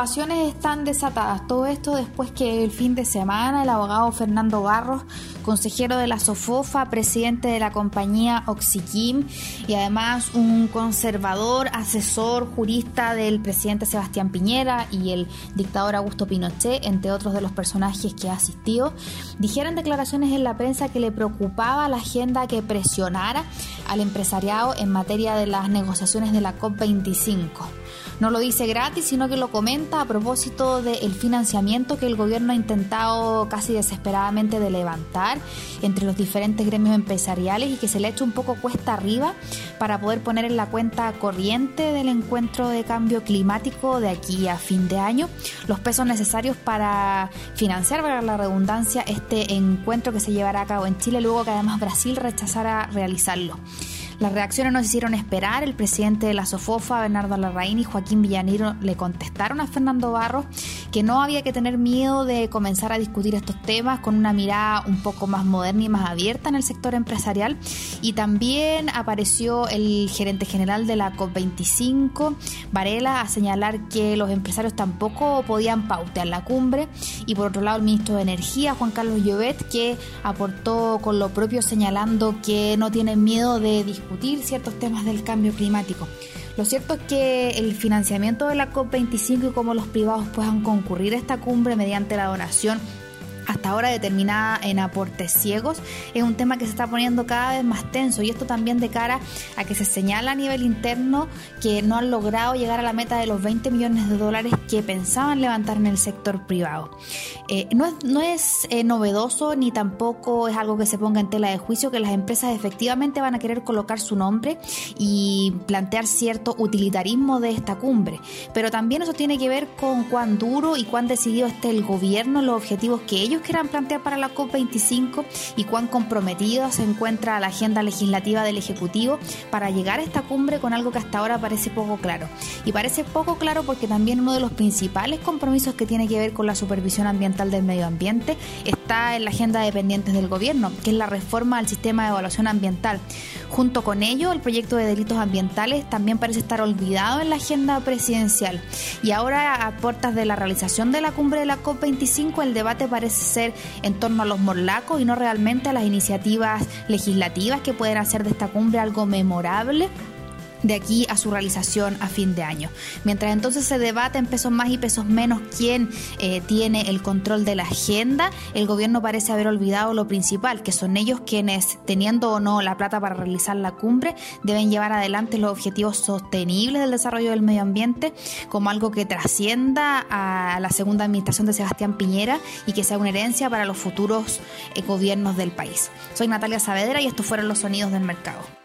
pasiones están desatadas. Todo esto después que el fin de semana el abogado Fernando Barros, consejero de la SOFOFA, presidente de la compañía Oxiquim y además un conservador, asesor, jurista del presidente Sebastián Piñera y el dictador Augusto Pinochet, entre otros de los personajes que ha asistido, dijeron declaraciones en la prensa que le preocupaba la agenda que presionara al empresariado en materia de las negociaciones de la COP25. No lo dice gratis, sino que lo comenta a propósito del financiamiento que el gobierno ha intentado casi desesperadamente de levantar entre los diferentes gremios empresariales y que se le ha hecho un poco cuesta arriba para poder poner en la cuenta corriente del encuentro de cambio climático de aquí a fin de año los pesos necesarios para financiar, para la redundancia, este encuentro que se llevará a cabo en Chile luego que además Brasil rechazara realizarlo. Las reacciones nos hicieron esperar. El presidente de la SOFOFA, Bernardo Larraín y Joaquín Villaniro le contestaron a Fernando Barros que no había que tener miedo de comenzar a discutir estos temas con una mirada un poco más moderna y más abierta en el sector empresarial. Y también apareció el gerente general de la COP25, Varela, a señalar que los empresarios tampoco podían pautear la cumbre. Y por otro lado, el ministro de Energía, Juan Carlos Llobet, que aportó con lo propio señalando que no tienen miedo de discutir ciertos temas del cambio climático. Lo cierto es que el financiamiento de la COP25 y cómo los privados puedan concurrir a esta cumbre mediante la donación hasta ahora determinada en aportes ciegos, es un tema que se está poniendo cada vez más tenso y esto también de cara a que se señala a nivel interno que no han logrado llegar a la meta de los 20 millones de dólares que pensaban levantar en el sector privado. Eh, no es, no es eh, novedoso ni tampoco es algo que se ponga en tela de juicio que las empresas efectivamente van a querer colocar su nombre y plantear cierto utilitarismo de esta cumbre, pero también eso tiene que ver con cuán duro y cuán decidido esté el gobierno los objetivos que ellos quieran plantear para la COP25 y cuán comprometido se encuentra la agenda legislativa del Ejecutivo para llegar a esta cumbre con algo que hasta ahora parece poco claro. Y parece poco claro porque también uno de los principales compromisos que tiene que ver con la supervisión ambiental del medio ambiente está en la agenda de pendientes del gobierno, que es la reforma al sistema de evaluación ambiental. Junto con ello, el proyecto de delitos ambientales también parece estar olvidado en la agenda presidencial. Y ahora, a puertas de la realización de la cumbre de la COP25, el debate parece ser en torno a los morlacos y no realmente a las iniciativas legislativas que pueden hacer de esta cumbre algo memorable de aquí a su realización a fin de año. Mientras entonces se debate en pesos más y pesos menos quién eh, tiene el control de la agenda, el gobierno parece haber olvidado lo principal, que son ellos quienes, teniendo o no la plata para realizar la cumbre, deben llevar adelante los objetivos sostenibles del desarrollo del medio ambiente como algo que trascienda a la segunda administración de Sebastián Piñera y que sea una herencia para los futuros eh, gobiernos del país. Soy Natalia Saavedra y estos fueron los sonidos del mercado.